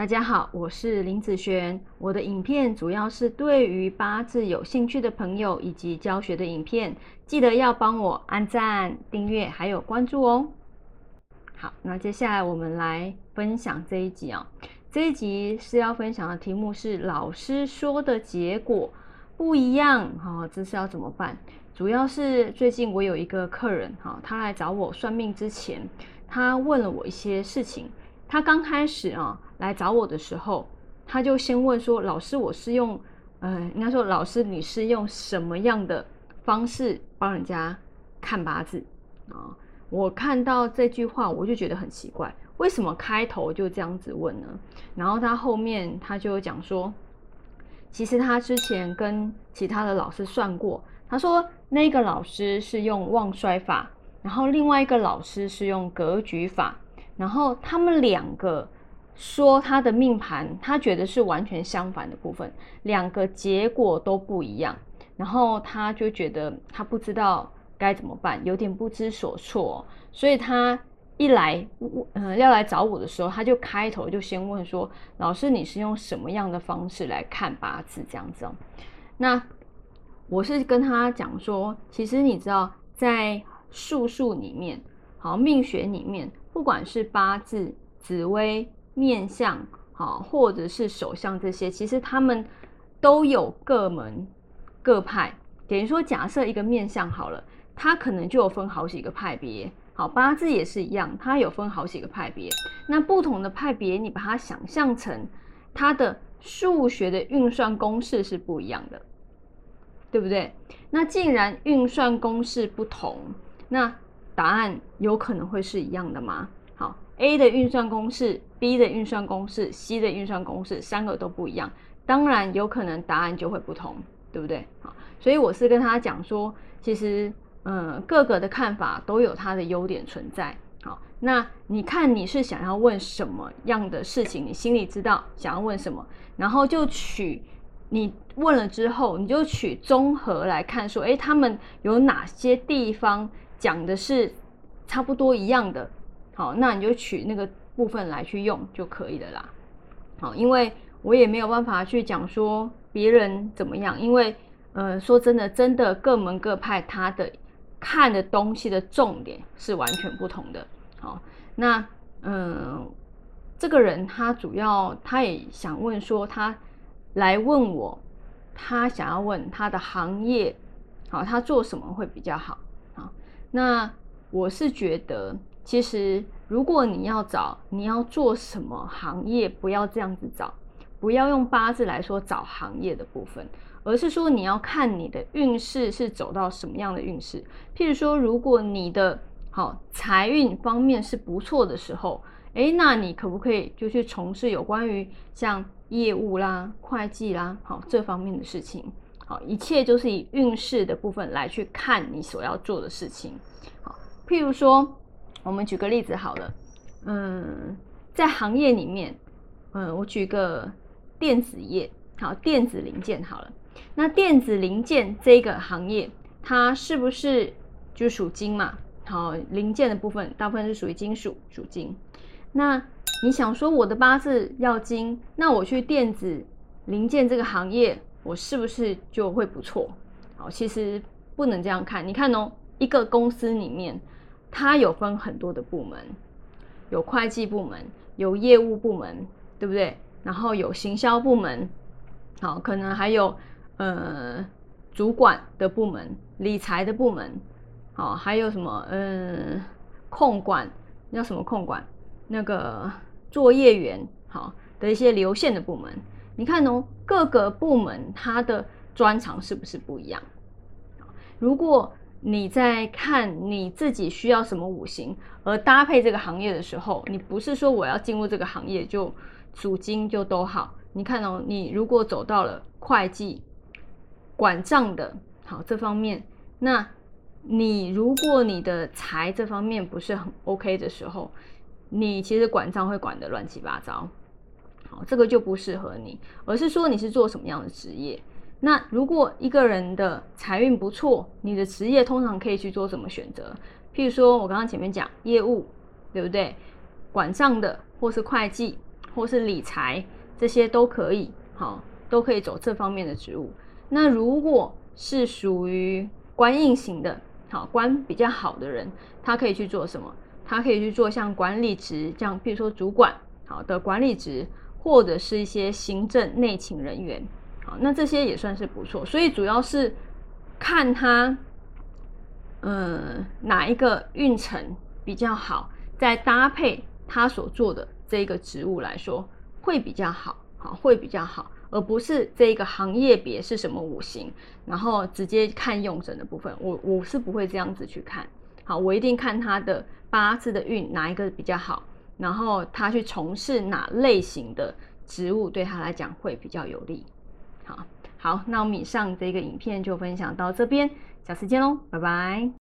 大家好，我是林子璇。我的影片主要是对于八字有兴趣的朋友以及教学的影片，记得要帮我按赞、订阅还有关注哦。好，那接下来我们来分享这一集啊。这一集是要分享的题目是老师说的结果不一样，哈，这是要怎么办？主要是最近我有一个客人，哈，他来找我算命之前，他问了我一些事情。他刚开始啊来找我的时候，他就先问说：“老师，我是用，呃，应该说老师你是用什么样的方式帮人家看八字啊？”我看到这句话，我就觉得很奇怪，为什么开头就这样子问呢？然后他后面他就讲说，其实他之前跟其他的老师算过，他说那个老师是用旺衰法，然后另外一个老师是用格局法。然后他们两个说他的命盘，他觉得是完全相反的部分，两个结果都不一样。然后他就觉得他不知道该怎么办，有点不知所措。所以他一来，嗯，要来找我的时候，他就开头就先问说：“老师，你是用什么样的方式来看八字？”这样子。那我是跟他讲说，其实你知道，在术数里面，好命学里面。不管是八字、紫微、面相，好，或者是手相这些，其实他们都有各门各派。等于说，假设一个面相好了，它可能就有分好几个派别。好，八字也是一样，它有分好几个派别。那不同的派别，你把它想象成它的数学的运算公式是不一样的，对不对？那既然运算公式不同，那答案有可能会是一样的吗？好，A 的运算公式、B 的运算公式、C 的运算公式，三个都不一样，当然有可能答案就会不同，对不对？好，所以我是跟他讲说，其实，嗯，各个的看法都有它的优点存在。好，那你看你是想要问什么样的事情，你心里知道想要问什么，然后就取你问了之后，你就取综合来看，说，诶，他们有哪些地方？讲的是差不多一样的，好，那你就取那个部分来去用就可以了啦。好，因为我也没有办法去讲说别人怎么样，因为呃，说真的，真的各门各派他的看的东西的重点是完全不同的。好，那嗯，这个人他主要他也想问说，他来问我，他想要问他的行业，好，他做什么会比较好。那我是觉得，其实如果你要找你要做什么行业，不要这样子找，不要用八字来说找行业的部分，而是说你要看你的运势是走到什么样的运势。譬如说，如果你的好财运方面是不错的时候，诶，那你可不可以就去从事有关于像业务啦、会计啦，好这方面的事情？好，一切就是以运势的部分来去看你所要做的事情。好，譬如说，我们举个例子好了，嗯，在行业里面，嗯，我举个电子业，好，电子零件好了。那电子零件这个行业，它是不是就属金嘛？好，零件的部分大部分是属于金属，属金。那你想说我的八字要金，那我去电子零件这个行业。我是不是就会不错？好，其实不能这样看。你看哦，一个公司里面，它有分很多的部门，有会计部门，有业务部门，对不对？然后有行销部门，好，可能还有呃主管的部门、理财的部门，好，还有什么嗯控管，叫什么控管？那个作业员，好的一些流线的部门。你看哦，各个部门它的专长是不是不一样？如果你在看你自己需要什么五行而搭配这个行业的时候，你不是说我要进入这个行业就主金就都好。你看哦，你如果走到了会计、管账的好这方面，那你如果你的财这方面不是很 OK 的时候，你其实管账会管得乱七八糟。这个就不适合你，而是说你是做什么样的职业？那如果一个人的财运不错，你的职业通常可以去做什么选择？譬如说我刚刚前面讲业务，对不对？管账的或是会计，或是理财这些都可以，好，都可以走这方面的职务。那如果是属于官印型的，好官比较好的人，他可以去做什么？他可以去做像管理职这样，譬如说主管好的管理职，或者是一些行政内勤人员，好，那这些也算是不错。所以主要是看他，嗯，哪一个运程比较好，再搭配他所做的这个职务来说，会比较好，好，会比较好。而不是这个行业别是什么五行，然后直接看用神的部分，我我是不会这样子去看。好，我一定看他的八字的运哪一个比较好，然后他去从事哪类型的职务对他来讲会比较有利。好，好，那我们以上这个影片就分享到这边，下次见喽，拜拜。